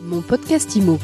Mon podcast IMO.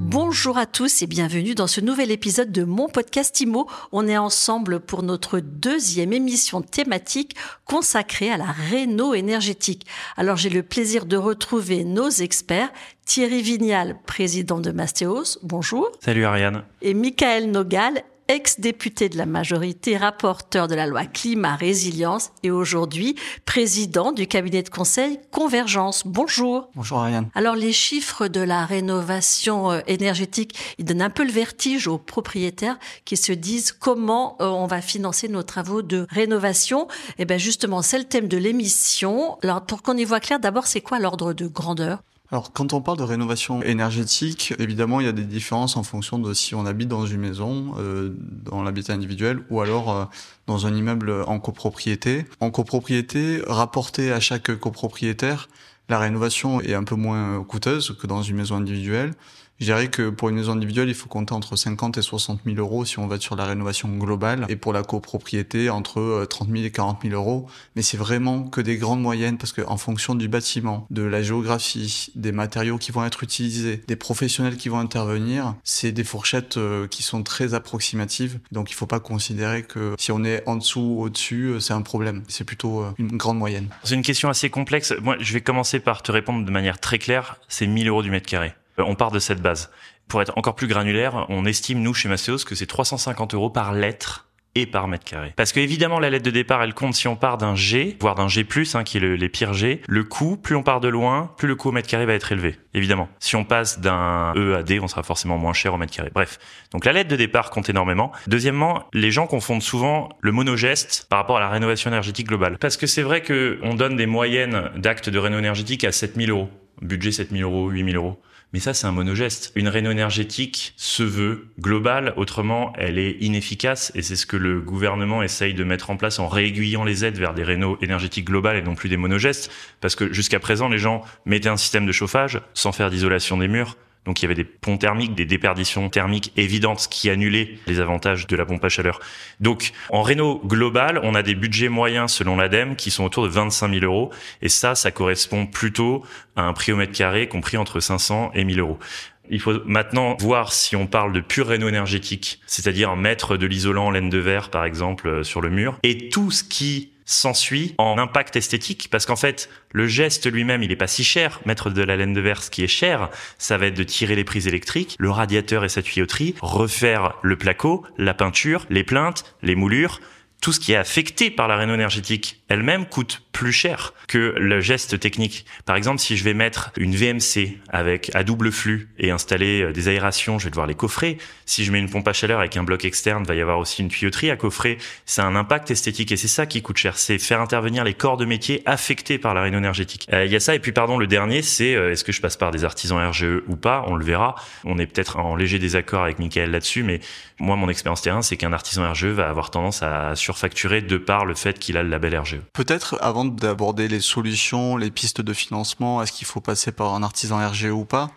Bonjour à tous et bienvenue dans ce nouvel épisode de mon podcast IMO. On est ensemble pour notre deuxième émission thématique consacrée à la réno énergétique. Alors j'ai le plaisir de retrouver nos experts. Thierry Vignal, président de Mastéos, bonjour. Salut Ariane. Et Michael Nogal, ex-député de la majorité, rapporteur de la loi climat résilience et aujourd'hui président du cabinet de conseil Convergence. Bonjour. Bonjour Ariane. Alors les chiffres de la rénovation euh, énergétique, ils donnent un peu le vertige aux propriétaires qui se disent comment euh, on va financer nos travaux de rénovation. Et eh bien justement, c'est le thème de l'émission. Alors pour qu'on y voit clair, d'abord c'est quoi l'ordre de grandeur? Alors, quand on parle de rénovation énergétique, évidemment, il y a des différences en fonction de si on habite dans une maison, euh, dans l'habitat individuel, ou alors euh, dans un immeuble en copropriété. En copropriété, rapporté à chaque copropriétaire, la rénovation est un peu moins coûteuse que dans une maison individuelle. Je dirais que pour une maison individuelle, il faut compter entre 50 et 60 000 euros si on va sur la rénovation globale. Et pour la copropriété, entre 30 euh, 000 et 40 000 euros. Mais c'est vraiment que des grandes moyennes parce qu'en fonction du bâtiment, de la géographie, des matériaux qui vont être utilisés, des professionnels qui vont intervenir, c'est des fourchettes euh, qui sont très approximatives. Donc il ne faut pas considérer que si on est en dessous ou au-dessus, euh, c'est un problème. C'est plutôt une grande moyenne. C'est une question assez complexe. Moi, je vais commencer par te répondre de manière très claire. C'est 1000 euros du mètre carré. Euh, on part de cette base. Pour être encore plus granulaire, on estime, nous, chez Masséos, que c'est 350 euros par lettre et par mètre carré. Parce que évidemment la lettre de départ elle compte si on part d'un G, voire d'un G+, hein, qui est le, les pires G, le coût, plus on part de loin, plus le coût au mètre carré va être élevé, évidemment. Si on passe d'un E à D, on sera forcément moins cher au mètre carré. Bref, donc la lettre de départ compte énormément. Deuxièmement, les gens confondent souvent le monogeste par rapport à la rénovation énergétique globale. Parce que c'est vrai que on donne des moyennes d'actes de réno énergétique à 7000 euros. Budget 7000 euros, 8000 euros. Mais ça, c'est un monogeste. Une réno énergétique se veut globale, autrement, elle est inefficace et c'est ce que le gouvernement essaye de mettre en place en réaiguillant les aides vers des réno énergétiques globales et non plus des monogestes. Parce que jusqu'à présent, les gens mettaient un système de chauffage sans faire d'isolation des murs, donc il y avait des ponts thermiques, des déperditions thermiques évidentes qui annulaient les avantages de la pompe à chaleur. Donc en réno global, on a des budgets moyens selon l'ADEME qui sont autour de 25 000 euros. Et ça, ça correspond plutôt à un prix au mètre carré compris entre 500 et 1000 euros. Il faut maintenant voir si on parle de pur réno énergétique, c'est-à-dire mettre de l'isolant en laine de verre, par exemple, euh, sur le mur, et tout ce qui s'ensuit en impact esthétique parce qu'en fait le geste lui-même il est pas si cher. Mettre de la laine de verre ce qui est cher ça va être de tirer les prises électriques le radiateur et sa tuyauterie refaire le placo la peinture les plaintes les moulures. Tout ce qui est affecté par la réno énergétique elle-même coûte plus cher que le geste technique. Par exemple, si je vais mettre une VMC avec à double flux et installer euh, des aérations, je vais devoir les coffrer. Si je mets une pompe à chaleur avec un bloc externe, il va y avoir aussi une tuyauterie à coffrer. C'est un impact esthétique et c'est ça qui coûte cher. C'est faire intervenir les corps de métier affectés par la réno énergétique. Euh, il y a ça et puis pardon, le dernier, c'est euh, est-ce que je passe par des artisans RGE ou pas? On le verra. On est peut-être en léger désaccord avec Michael là-dessus, mais moi, mon expérience terrain, c'est qu'un artisan RGE va avoir tendance à surfacturer de par le fait qu'il a le label RGE. Peut-être avant d'aborder les solutions, les pistes de financement, est-ce qu'il faut passer par un artisan RGE ou pas,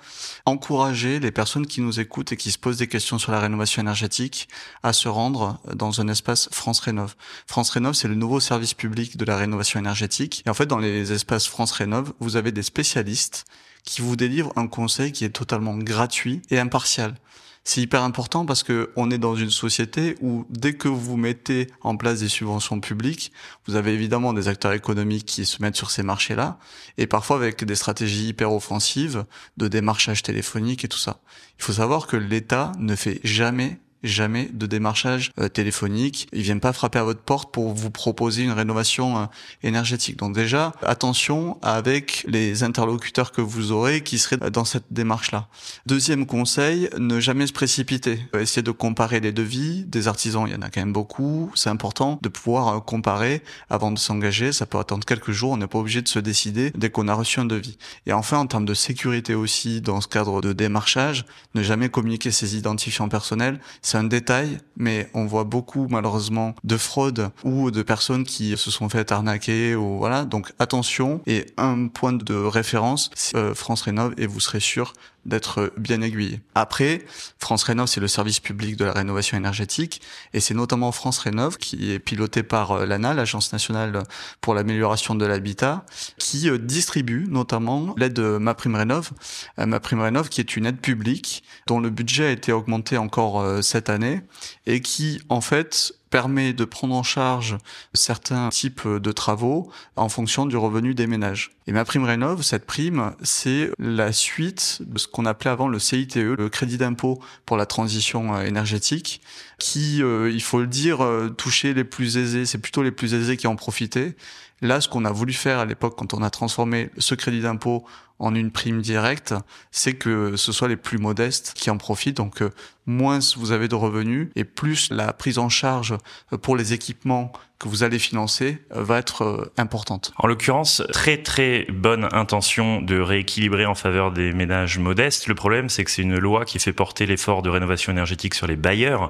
encourager les personnes qui nous écoutent et qui se posent des questions sur la rénovation énergétique à se rendre dans un espace France Rénov. France Rénov, c'est le nouveau service public de la rénovation énergétique. Et en fait, dans les espaces France Rénov, vous avez des spécialistes qui vous délivrent un conseil qui est totalement gratuit et impartial c'est hyper important parce que on est dans une société où dès que vous mettez en place des subventions publiques, vous avez évidemment des acteurs économiques qui se mettent sur ces marchés-là et parfois avec des stratégies hyper offensives de démarchage téléphonique et tout ça. Il faut savoir que l'État ne fait jamais jamais de démarchage euh, téléphonique. Ils viennent pas frapper à votre porte pour vous proposer une rénovation euh, énergétique. Donc déjà, attention avec les interlocuteurs que vous aurez qui seraient dans cette démarche-là. Deuxième conseil, ne jamais se précipiter. Euh, essayez de comparer les devis. Des artisans, il y en a quand même beaucoup. C'est important de pouvoir comparer avant de s'engager. Ça peut attendre quelques jours. On n'est pas obligé de se décider dès qu'on a reçu un devis. Et enfin, en termes de sécurité aussi, dans ce cadre de démarchage, ne jamais communiquer ses identifiants personnels C'est un détail, mais on voit beaucoup malheureusement de fraudes ou de personnes qui se sont fait arnaquer ou voilà. Donc attention et un point de référence, euh, France Rénov et vous serez sûr d'être bien aiguillé. Après, France Rénov, c'est le service public de la rénovation énergétique, et c'est notamment France Rénov qui est piloté par euh, l'ANA, l'Agence nationale pour l'amélioration de l'habitat, qui euh, distribue notamment l'aide MaPrimeRénov, euh, MaPrimeRénov qui est une aide publique dont le budget a été augmenté encore cette année et qui en fait permet de prendre en charge certains types de travaux en fonction du revenu des ménages. Et ma prime rénov, cette prime, c'est la suite de ce qu'on appelait avant le CITE, le crédit d'impôt pour la transition euh, énergétique, qui, euh, il faut le dire, euh, touchait les plus aisés. C'est plutôt les plus aisés qui en profitaient. Là, ce qu'on a voulu faire à l'époque, quand on a transformé ce crédit d'impôt en une prime directe, c'est que ce soit les plus modestes qui en profitent. Donc, moins vous avez de revenus et plus la prise en charge pour les équipements que vous allez financer euh, va être euh, importante. En l'occurrence, très très bonne intention de rééquilibrer en faveur des ménages modestes. Le problème, c'est que c'est une loi qui fait porter l'effort de rénovation énergétique sur les bailleurs.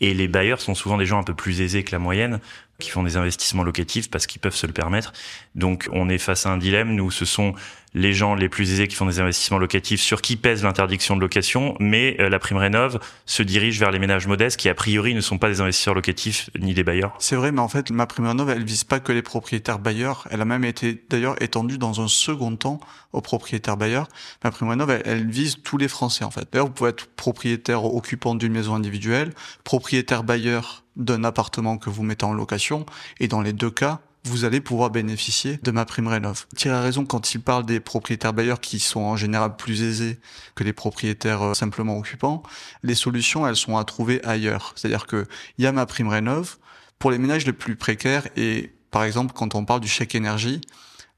Et les bailleurs sont souvent des gens un peu plus aisés que la moyenne, qui font des investissements locatifs parce qu'ils peuvent se le permettre. Donc on est face à un dilemme. Nous, ce sont les gens les plus aisés qui font des investissements locatifs sur qui pèse l'interdiction de location, mais euh, la prime rénov se dirige vers les ménages modestes qui a priori ne sont pas des investisseurs locatifs ni des bailleurs. C'est vrai, mais en fait, ma prime rénov, elle vise pas que les propriétaires bailleurs. Elle a même été d'ailleurs étendue dans un second temps aux propriétaires bailleurs. Ma prime rénov, elle, elle vise tous les Français en fait. D'ailleurs, vous pouvez être propriétaire occupant d'une maison individuelle, propriétaire bailleur d'un appartement que vous mettez en location, et dans les deux cas, vous allez pouvoir bénéficier de ma prime rénov. Thierry a raison quand il parle des propriétaires bailleurs qui sont en général plus aisés que les propriétaires euh, simplement occupants. Les solutions, elles sont à trouver ailleurs. C'est-à-dire que il y a ma prime rénov pour les ménages les plus précaires et par exemple quand on parle du chèque énergie,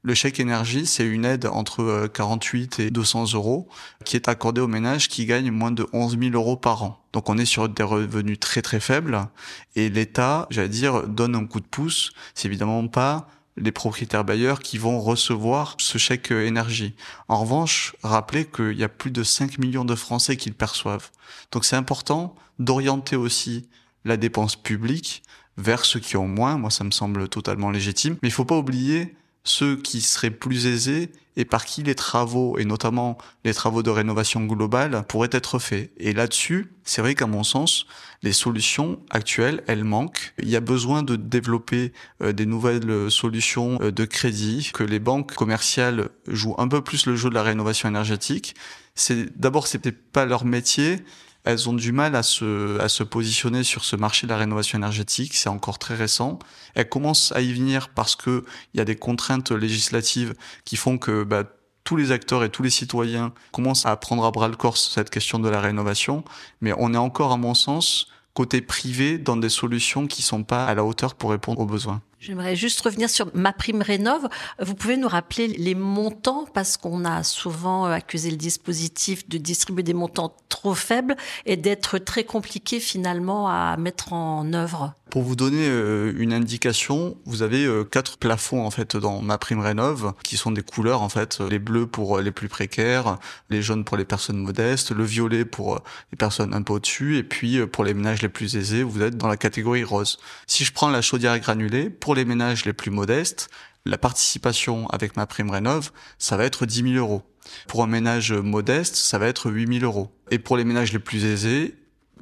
le chèque énergie, c'est une aide entre 48 euh, et 200 euros qui est accordée aux ménages qui gagnent moins de 11 000 euros par an. Donc on est sur des revenus très très faibles et l'État, j'allais dire, donne un coup de pouce. C'est évidemment pas les propriétaires bailleurs qui vont recevoir ce chèque énergie. En revanche, rappelez qu'il y a plus de 5 millions de Français qui le perçoivent. Donc c'est important d'orienter aussi la dépense publique vers ceux qui ont moins. Moi, ça me semble totalement légitime. Mais il faut pas oublier ceux qui seraient plus aisés et par qui les travaux, et notamment les travaux de rénovation globale, pourraient être faits. Et là-dessus, c'est vrai qu'à mon sens, les solutions actuelles, elles manquent. Il y a besoin de développer euh, des nouvelles solutions euh, de crédit, que les banques commerciales jouent un peu plus le jeu de la rénovation énergétique. C'est d'abord, c'était pas leur métier elles ont du mal à se, à se positionner sur ce marché de la rénovation énergétique. C'est encore très récent. Elles commencent à y venir parce que il y a des contraintes législatives qui font que bah, tous les acteurs et tous les citoyens commencent à prendre à bras le corps cette question de la rénovation. Mais on est encore, à mon sens, côté privé dans des solutions qui sont pas à la hauteur pour répondre aux besoins. J'aimerais juste revenir sur ma prime rénov. Vous pouvez nous rappeler les montants parce qu'on a souvent accusé le dispositif de distribuer des montants trop faibles et d'être très compliqué finalement à mettre en œuvre. Pour vous donner euh, une indication, vous avez euh, quatre plafonds en fait dans ma prime rénov qui sont des couleurs en fait, les bleus pour les plus précaires, les jaunes pour les personnes modestes, le violet pour les personnes un peu au-dessus et puis euh, pour les ménages les plus aisés, vous êtes dans la catégorie rose. Si je prends la chaudière granulée, pour les ménages les plus modestes, la participation avec ma prime rénov, ça va être 10 000 euros. Pour un ménage modeste, ça va être 8 000 euros. Et pour les ménages les plus aisés,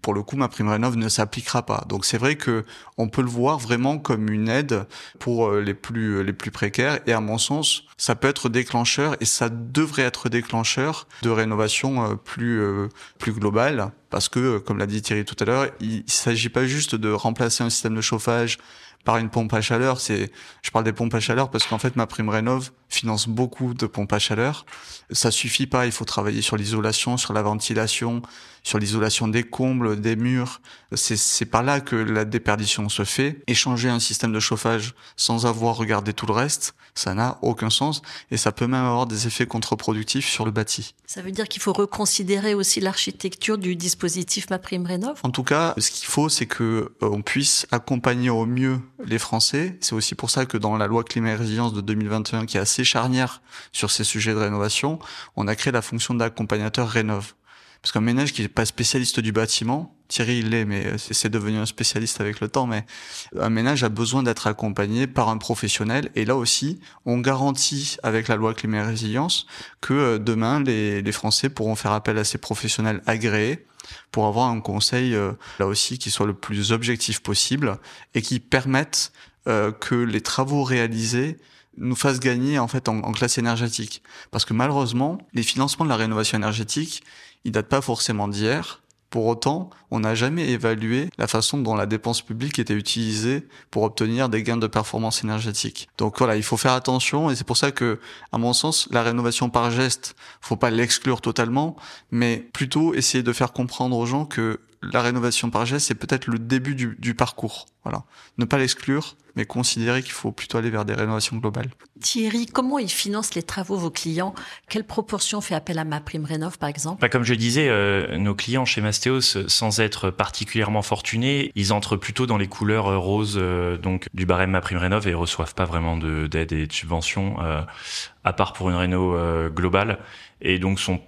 pour le coup, ma prime rénov ne s'appliquera pas. Donc c'est vrai que on peut le voir vraiment comme une aide pour euh, les plus les plus précaires. Et à mon sens, ça peut être déclencheur et ça devrait être déclencheur de rénovation euh, plus euh, plus globale parce que, comme l'a dit Thierry tout à l'heure, il, il s'agit pas juste de remplacer un système de chauffage par une pompe à chaleur. C'est, je parle des pompes à chaleur parce qu'en fait, ma prime rénov finance beaucoup de pompes à chaleur. Ça suffit pas. Il faut travailler sur l'isolation, sur la ventilation, sur l'isolation des combles, des murs. C'est, c'est par là que la déperdition se fait. Échanger un système de chauffage sans avoir regardé tout le reste, ça n'a aucun sens et ça peut même avoir des effets contre-productifs sur le bâti. Ça veut dire qu'il faut reconsidérer aussi l'architecture du dispositif Ma Prime Rénov? En tout cas, ce qu'il faut, c'est que euh, on puisse accompagner au mieux les Français. C'est aussi pour ça que dans la loi climat et résilience de 2021, qui est assez charnière sur ces sujets de rénovation, on a créé la fonction d'accompagnateur rénov Parce qu'un ménage qui n'est pas spécialiste du bâtiment, Thierry il l'est, mais c'est devenu un spécialiste avec le temps, mais un ménage a besoin d'être accompagné par un professionnel. Et là aussi, on garantit avec la loi climat et résilience que euh, demain, les, les Français pourront faire appel à ces professionnels agréés pour avoir un conseil, euh, là aussi, qui soit le plus objectif possible et qui permette euh, que les travaux réalisés nous fassent gagner en fait classe énergétique. Parce que malheureusement, les financements de la rénovation énergétique, ils datent pas forcément d'hier. Pour autant, on n'a jamais évalué la façon dont la dépense publique était utilisée pour obtenir des gains de performance énergétique. Donc voilà, il faut faire attention et c'est pour ça que, à mon sens, la rénovation par geste, faut pas l'exclure totalement, mais plutôt essayer de faire comprendre aux gens que la rénovation par geste, c'est peut-être le début du, du, parcours. Voilà. Ne pas l'exclure, mais considérer qu'il faut plutôt aller vers des rénovations globales. Thierry, comment ils financent les travaux, vos clients? Quelle proportion fait appel à ma prime rénov, par exemple? Bah, Comme je disais, euh, nos clients chez Mastéos, sans être particulièrement fortunés, ils entrent plutôt dans les couleurs euh, roses euh, donc du barème ma prime rénov et reçoivent pas vraiment d'aide et de subventions, euh, à part pour une réno euh, globale, et donc sont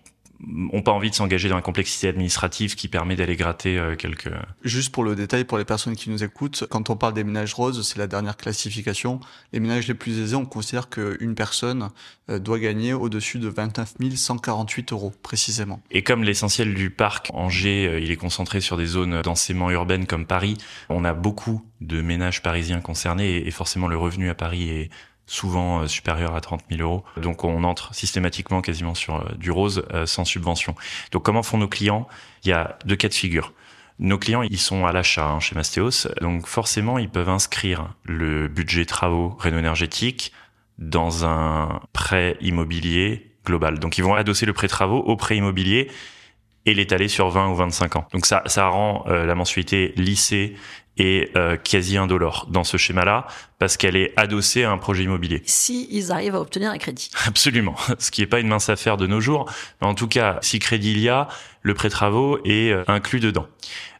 ont pas envie de s'engager dans la complexité administrative qui permet d'aller gratter euh, quelques. Juste pour le détail, pour les personnes qui nous écoutent, quand on parle des ménages roses, c'est la dernière classification. Les ménages les plus aisés, on considère qu'une personne euh, doit gagner au-dessus de 29 148 euros précisément. Et comme l'essentiel du parc Angers, euh, il est concentré sur des zones densément urbaines comme Paris, on a beaucoup de ménages parisiens concernés et forcément le revenu à Paris est souvent euh, supérieur à 30 000 euros. Donc on entre systématiquement quasiment sur euh, du rose euh, sans subvention. Donc comment font nos clients? Il y a deux cas de figure. Nos clients, ils sont à l'achat hein, chez Mastéos, donc forcément, ils peuvent inscrire le budget travaux réno-énergétique dans un prêt immobilier global. Donc ils vont adosser le prêt travaux au prêt immobilier et l'étaler sur 20 ou 25 ans. Donc ça, ça rend euh, la mensualité lissée et euh, quasi indolore dans ce schéma-là parce qu'elle est adossée à un projet immobilier. Si ils arrivent à obtenir un crédit. Absolument, ce qui n'est pas une mince affaire de nos jours, mais en tout cas, si crédit il y a, le prêt travaux est euh, inclus dedans.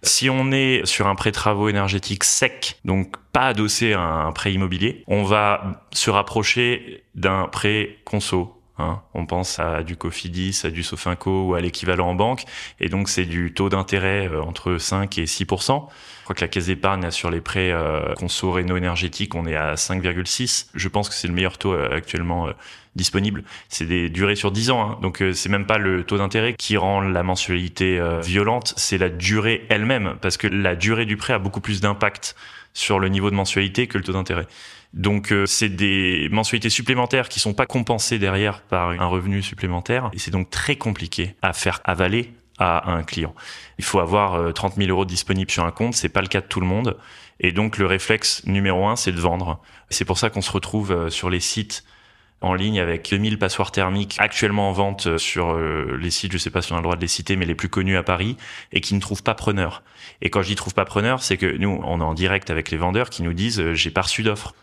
Si on est sur un prêt travaux énergétique sec, donc pas adossé à un prêt immobilier, on va se rapprocher d'un prêt conso Hein. On pense à du Cofidis, à du Sofinco ou à l'équivalent en banque. Et donc, c'est du taux d'intérêt euh, entre 5 et 6% Je crois que la caisse d'épargne, sur les prêts euh, conso réno énergétiques, on est à 5,6. Je pense que c'est le meilleur taux euh, actuellement euh, disponible. C'est des durées sur 10 ans. Hein. Donc, c'est même pas le taux d'intérêt qui rend la mensualité violente, c'est la durée elle-même. Parce que la durée du prêt a beaucoup plus d'impact sur le niveau de mensualité que le taux d'intérêt. Donc euh, c'est des mensualités supplémentaires qui sont pas compensées derrière par un revenu supplémentaire et c'est donc très compliqué à faire avaler à un client. Il faut avoir 30 euh, 000 euros disponibles sur un compte, c'est pas le cas de tout le monde. Et donc le réflexe numéro un, c'est de vendre. C'est pour ça qu'on se retrouve euh, sur les sites en ligne avec 2000 passoires thermiques actuellement en vente sur les sites, je sais pas si on a le droit de les citer, mais les plus connus à Paris, et qui ne trouvent pas preneur. Et quand je dis trouve pas preneur, c'est que nous, on est en direct avec les vendeurs qui nous disent j'ai pas reçu d'offre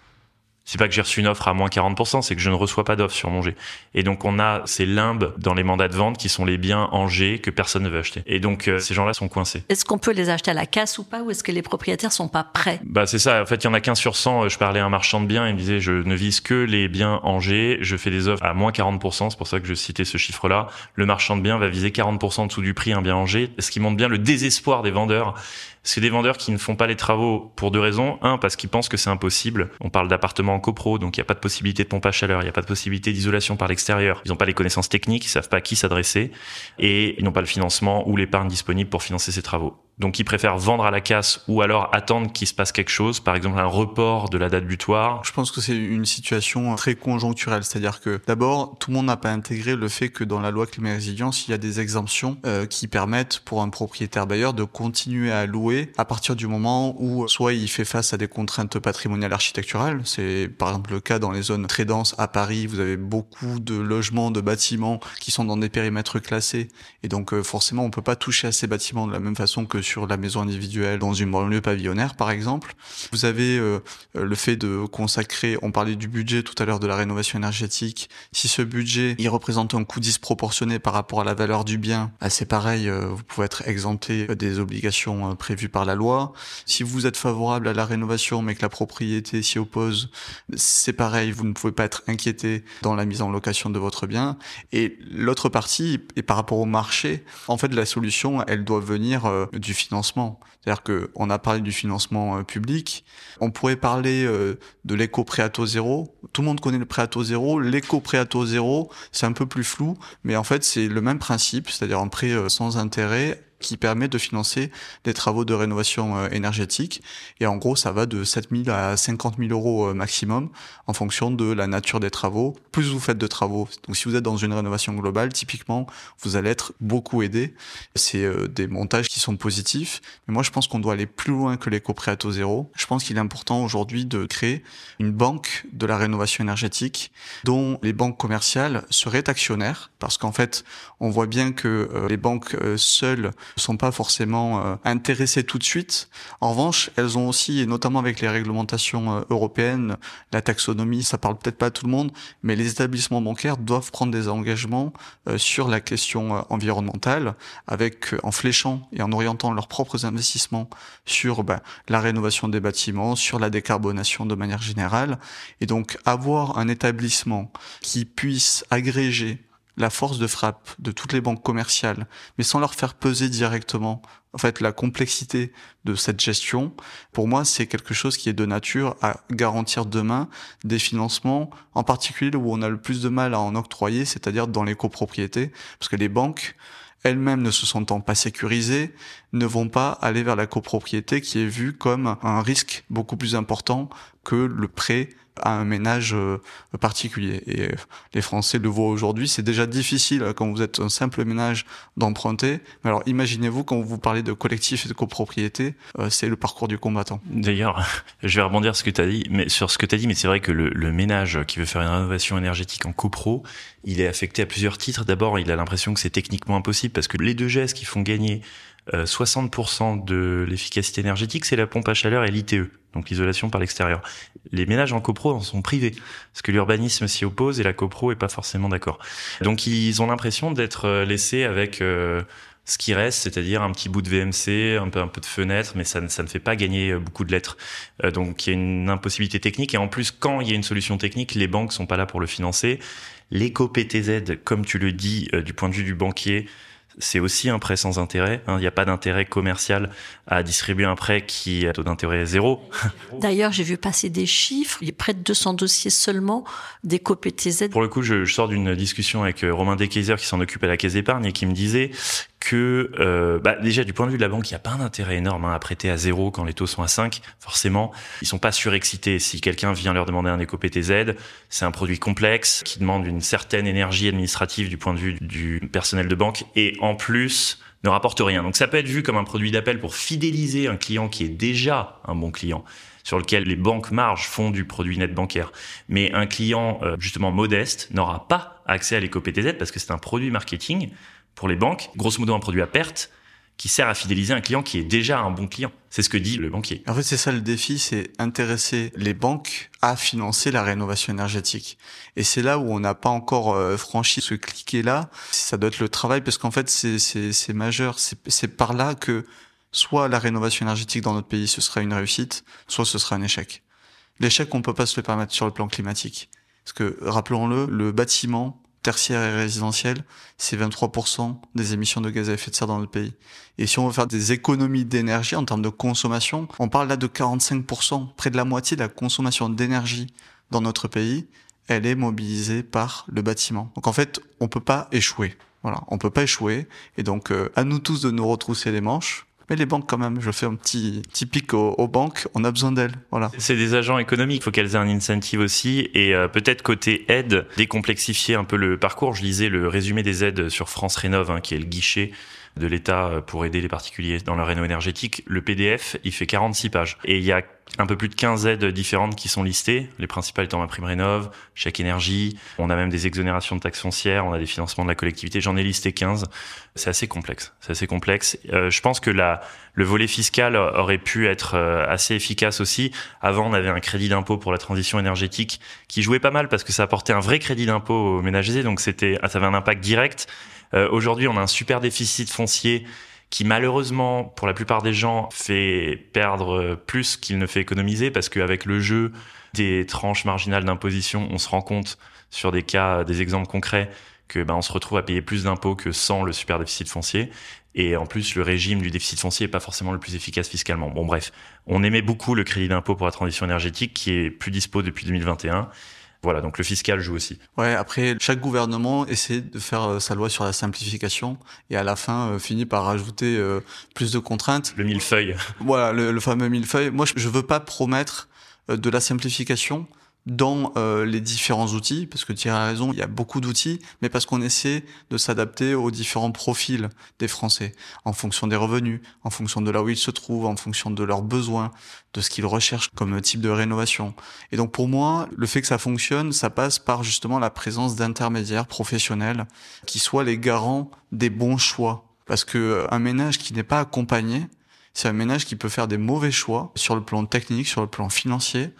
c'est pas que j'ai reçu une offre à moins 40%, c'est que je ne reçois pas d'offre sur mon G. Et donc on a ces limbes dans les mandats de vente qui sont les biens en G que personne ne veut acheter. Et donc euh, ces gens-là sont coincés. Est-ce qu'on peut les acheter à la casse ou pas, ou est-ce que les propriétaires sont pas prêts? Bah c'est ça. En fait, il y en a 15 sur 100. Je parlais à un marchand de biens, il me disait je ne vise que les biens en G. Je fais des offres à moins 40%. C'est pour ça que je citais ce chiffre-là. Le marchand de biens va viser 40% en dessous du prix un bien en G, ce qui montre bien le désespoir des vendeurs c'est des vendeurs qui ne font pas les travaux pour deux raisons. Un, parce qu'ils pensent que c'est impossible. On parle d'appartements en copro, donc il n'y a pas de possibilité de pompe à chaleur, il n'y a pas de possibilité d'isolation par l'extérieur. Ils n'ont pas les connaissances techniques, ils savent pas à qui s'adresser et ils n'ont pas le financement ou l'épargne disponible pour financer ces travaux. Donc ils préfèrent vendre à la casse ou alors attendre qu'il se passe quelque chose, par exemple un report de la date butoir. Je pense que c'est une situation très conjoncturelle, c'est-à-dire que d'abord tout le monde n'a pas intégré le fait que dans la loi climat résilience il y a des exemptions euh, qui permettent pour un propriétaire bailleur de continuer à louer à partir du moment où soit il fait face à des contraintes patrimoniales architecturales, c'est par exemple le cas dans les zones très denses. À Paris, vous avez beaucoup de logements, de bâtiments qui sont dans des périmètres classés. Et donc euh, forcément on peut pas toucher à ces bâtiments de la même façon que sur la maison individuelle dans une banlieue pavillonnaire, par exemple. Vous avez euh, le fait de consacrer, on parlait du budget tout à l'heure de la rénovation énergétique. Si ce budget, il représente un coût disproportionné par rapport à la valeur du bien, bah, c'est pareil, euh, vous pouvez être exempté des obligations prévues par la loi. Si vous êtes favorable à la rénovation, mais que la propriété s'y oppose, c'est pareil, vous ne pouvez pas être inquiété dans la mise en location de votre bien. Et l'autre partie, et par rapport au marché, en fait, la solution, elle doit venir euh, du financement. C'est-à-dire que on a parlé du financement euh, public, on pourrait parler euh, de l'éco-prêt à taux zéro. Tout le monde connaît le prêt à taux zéro. L'éco-prêt à taux zéro, c'est un peu plus flou, mais en fait, c'est le même principe, c'est-à-dire un prêt sans intérêt qui permet de financer des travaux de rénovation euh, énergétique. Et en gros, ça va de 7 000 à 50 000 euros euh, maximum en fonction de la nature des travaux. Plus vous faites de travaux, donc si vous êtes dans une rénovation globale, typiquement, vous allez être beaucoup aidé. C'est euh, des montages qui sont positifs. Mais moi, je pense qu'on doit aller plus loin que l'éco-prêt à taux zéro. Je pense qu'il est important aujourd'hui de créer une banque de la rénovation énergétique dont les banques commerciales seraient actionnaires parce qu'en fait, on voit bien que les banques seules sont pas forcément euh, intéressées tout de suite. En revanche, elles ont aussi, et notamment avec les réglementations euh, européennes, la taxonomie, ça parle peut-être pas à tout le monde, mais les établissements bancaires doivent prendre des engagements euh, sur la question environnementale, avec en fléchant et en orientant leurs propres investissements sur ben, la rénovation des bâtiments, sur la décarbonation de manière générale, et donc avoir un établissement qui puisse agréger la force de frappe de toutes les banques commerciales, mais sans leur faire peser directement en fait la complexité de cette gestion, pour moi c'est quelque chose qui est de nature à garantir demain des financements, en particulier où on a le plus de mal à en octroyer, c'est-à-dire dans les copropriétés, parce que les banques elles-mêmes ne se sentant pas sécurisées, ne vont pas aller vers la copropriété qui est vue comme un risque beaucoup plus important que le prêt à un ménage euh, particulier. Et euh, les Français le voient aujourd'hui, c'est déjà difficile euh, quand vous êtes un simple ménage d'emprunter. Mais alors imaginez-vous quand vous parlez de collectif et de copropriété, c'est le parcours du combattant. D'ailleurs, je vais rebondir ce que tu as dit, mais sur ce que tu as dit, mais c'est vrai que le, le, ménage qui veut faire une rénovation énergétique en copro, il est affecté à plusieurs titres. D'abord, il a l'impression que c'est techniquement impossible parce que les deux gestes qui font gagner 60% de l'efficacité énergétique, c'est la pompe à chaleur et l'ITE donc l'isolation par l'extérieur. Les ménages en copro en sont privés, parce que l'urbanisme s'y oppose et la copro est pas forcément d'accord. Donc ils ont l'impression d'être euh, laissés avec euh, ce qui reste, c'est-à-dire un petit bout de VMC, un peu, un peu de fenêtre, mais ça, ça ne fait pas gagner euh, beaucoup de lettres. donc il y a une impossibilité technique, et en plus, quand il y a une solution technique, les banques sont pas là pour le financer. L'éco-PTZ, comme tu le dis, du point de vue du banquier, c'est aussi un prêt sans intérêt. Hein. Il n'y a pas d'intérêt commercial à distribuer un prêt qui a taux d'intérêt zéro. D'ailleurs, j'ai vu passer des chiffres. Il y a près de 200 dossiers seulement des PTZ. Pour le coup, je, je sors d'une discussion avec euh, Romain Dekeyser qui s'en occupe à la Caisse d'épargne et qui me disait que euh, bah déjà du point de vue de la banque, il n'y a pas un intérêt énorme hein, à prêter à zéro quand les taux sont à 5. Forcément, ils sont pas surexcités. Si quelqu'un vient leur demander un éco-PTZ, c'est un produit complexe qui demande une certaine énergie administrative du point de vue du personnel de banque et en plus ne rapporte rien. Donc ça peut être vu comme un produit d'appel pour fidéliser un client qui est déjà un bon client sur lequel les banques marges font du produit net bancaire. Mais un client euh, justement modeste n'aura pas accès à l'éco-PTZ parce que c'est un produit marketing pour les banques, grosso modo un produit à perte qui sert à fidéliser un client qui est déjà un bon client. C'est ce que dit le banquier. En fait, c'est ça le défi, c'est intéresser les banques à financer la rénovation énergétique. Et c'est là où on n'a pas encore euh, franchi ce cliquet-là. Ça doit être le travail parce qu'en fait, c'est majeur. C'est par là que soit la rénovation énergétique dans notre pays, ce sera une réussite, soit ce sera un échec. L'échec, on peut pas se le permettre sur le plan climatique. Parce que, rappelons-le, le bâtiment, tertiaire et résidentiel, c'est 23% des émissions de gaz à effet de serre dans notre pays. Et si on veut faire des économies d'énergie en termes de consommation, on parle là de 45%, près de la moitié de la consommation d'énergie dans notre pays, elle est mobilisée par le bâtiment. Donc en fait, on peut pas échouer. Voilà, on peut pas échouer. Et donc, euh, à nous tous de nous retrousser les manches mais les banques, quand même, je fais un petit, petit pic aux, banques, on a besoin d'elles. Voilà. C'est des agents économiques, il faut qu'elles aient un incentive aussi. Et euh, peut-être côté aide, décomplexifier un peu le parcours. Je lisais le résumé des aides sur France Rénov, hein, qui est le guichet de l'État pour aider les particuliers dans leur réno énergétique. Le PDF, il fait 46 pages. Et il y a un peu plus de 15 aides différentes qui sont listées, les principales étant ma prime rénov, chèque énergie, on a même des exonérations de taxes foncières, on a des financements de la collectivité, j'en ai listé 15. C'est assez complexe, c'est assez complexe. Euh, je pense que la, le volet fiscal aurait pu être euh, assez efficace aussi. Avant, on avait un crédit d'impôt pour la transition énergétique qui jouait pas mal parce que ça apportait un vrai crédit d'impôt aux ménagers, donc c'était, ça avait un impact direct. Euh, Aujourd'hui, on a un super déficit foncier qui malheureusement, pour la plupart des gens, fait perdre plus qu'il ne fait économiser, parce qu'avec le jeu des tranches marginales d'imposition, on se rend compte sur des cas, des exemples concrets, que ben, on se retrouve à payer plus d'impôts que sans le super déficit foncier. Et en plus, le régime du déficit foncier est pas forcément le plus efficace fiscalement. Bon, bref, on aimait beaucoup le crédit d'impôt pour la transition énergétique, qui est plus dispo depuis 2021 voilà, donc le fiscal joue aussi. Ouais, après, chaque gouvernement essaie de faire euh, sa loi sur la simplification et à la fin euh, finit par rajouter euh, plus de contraintes. Le millefeuille. Voilà, le, le fameux millefeuille. Moi, je veux pas promettre de la simplification dans euh, les différents outils, parce que tu as raison, il y a beaucoup d'outils, mais parce qu'on essaie de s'adapter aux différents profils des Français, en fonction des revenus, en fonction de là où ils se trouvent, en fonction de leurs besoins, de ce qu'ils recherchent comme type de rénovation. Et donc pour moi, le fait que ça fonctionne, ça passe par justement la présence d'intermédiaires professionnels qui soient les garants des bons choix. Parce que euh, un ménage qui n'est pas accompagné, c'est un ménage qui peut faire des mauvais choix sur le plan technique, sur le plan financier.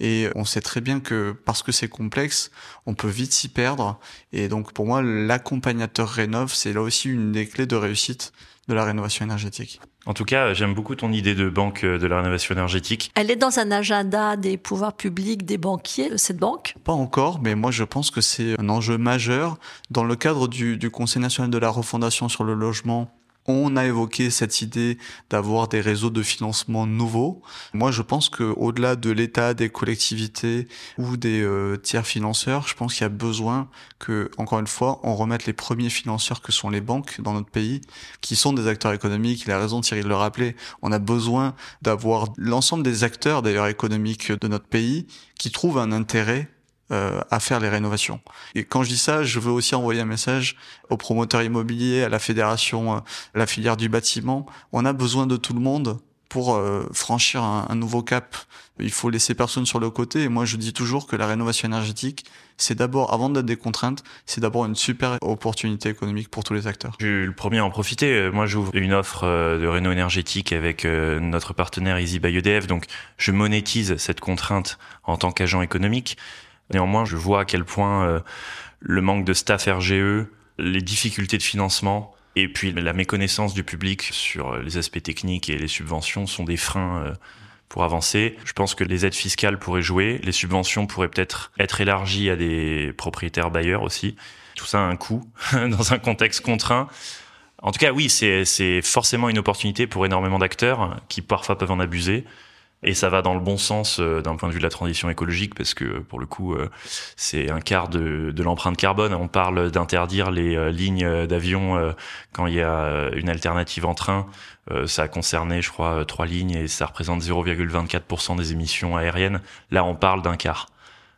Et on sait très bien que parce que c'est complexe, on peut vite s'y perdre. Et donc pour moi, l'accompagnateur rénov, c'est là aussi une des clés de réussite de la rénovation énergétique. En tout cas, j'aime beaucoup ton idée de banque de la rénovation énergétique. Elle est dans un agenda des pouvoirs publics, des banquiers, cette banque? Pas encore, mais moi je pense que c'est un enjeu majeur. Dans le cadre du, du Conseil national de la refondation sur le logement, on a évoqué cette idée d'avoir des réseaux de financement nouveaux. Moi, je pense que au-delà de l'État, des collectivités ou des euh, tiers financeurs, je pense qu'il y a besoin que, encore une fois, on remette les premiers financeurs que sont les banques dans notre pays, qui sont des acteurs économiques. Il a raison Thierry de le rappeler. On a besoin d'avoir l'ensemble des acteurs d'ailleurs économiques de notre pays qui trouvent un intérêt euh, à faire les rénovations. Et quand je dis ça, je veux aussi envoyer un message aux promoteurs immobiliers, à la fédération, euh, la filière du bâtiment. On a besoin de tout le monde pour euh, franchir un, un, nouveau cap. Il faut laisser personne sur le côté. Et moi, je dis toujours que la rénovation énergétique, c'est d'abord, avant d'être des contraintes, c'est d'abord une super opportunité économique pour tous les acteurs. Je suis le premier à en profiter. Moi, j'ouvre une offre de réno énergétique avec notre partenaire Easy by EDF. Donc, je monétise cette contrainte en tant qu'agent économique. Néanmoins, je vois à quel point euh, le manque de staff RGE, les difficultés de financement et puis la méconnaissance du public sur les aspects techniques et les subventions sont des freins euh, pour avancer. Je pense que les aides fiscales pourraient jouer, les subventions pourraient peut-être être élargies à des propriétaires bailleurs aussi. Tout ça a un coût dans un contexte contraint. En tout cas, oui, c'est forcément une opportunité pour énormément d'acteurs qui parfois peuvent en abuser. Et ça va dans le bon sens euh, d'un point de vue de la transition écologique parce que pour le coup, euh, c'est un quart de, de l'empreinte carbone. On parle d'interdire les euh, lignes d'avion quand il y a une alternative en train. ça a concerné, je crois, trois lignes et ça représente 0,24% des émissions aériennes. Là, on parle d'un quart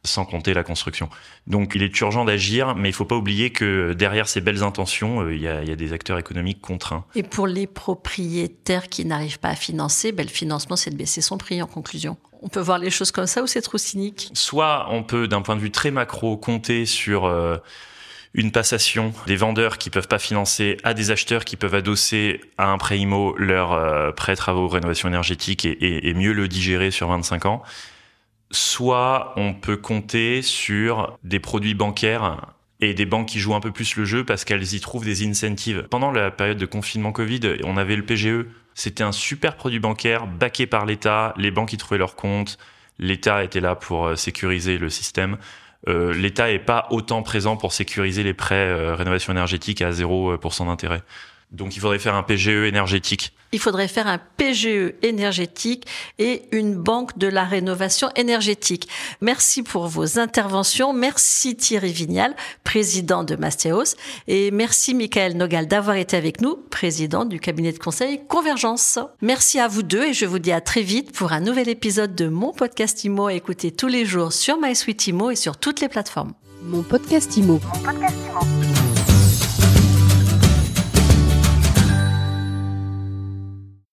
sans compter la construction. Donc il est urgent d'agir, mais il faut pas oublier que derrière ces belles intentions, euh, il y, a, y, a, des acteurs économiques contraints. Et pour les propriétaires qui n'arrivent pas à financer, ben, le financement, c'est de baisser son prix en conclusion. On peut voir les choses comme ça ou c'est trop cynique? Soit on peut, d'un point de vue très macro, compter sur... Euh, une passation des vendeurs qui peuvent pas financer à des acheteurs qui peuvent adosser à un prêt IMO leur euh, prêt travaux rénovation énergétique et, et, et, mieux le digérer sur 25 ans soit on peut compter sur des produits bancaires et des banques qui jouent un peu plus le jeu parce qu'elles y trouvent des incentives. Pendant la période de confinement Covid, on avait le PGE. C'était un super produit bancaire baqué par l'État. Les banques y trouvaient leur compte. L'État était là pour euh, sécuriser le système. Euh, L'État est pas autant présent pour sécuriser les prêts euh, rénovation énergétique à 0% d'intérêt. Donc il faudrait faire un PGE énergétique. Il faudrait faire un PGE énergétique et une banque de la rénovation énergétique. Merci pour vos interventions. Merci Thierry Vignal, président de Mastéos. Et merci Michael Nogal d'avoir été avec nous, président du cabinet de conseil Convergence. Merci à vous deux et je vous dis à très vite pour un nouvel épisode de mon podcast IMO à écouter tous les jours sur MySuite IMO et sur toutes les plateformes. Mon podcast IMO. Mon podcast IMO.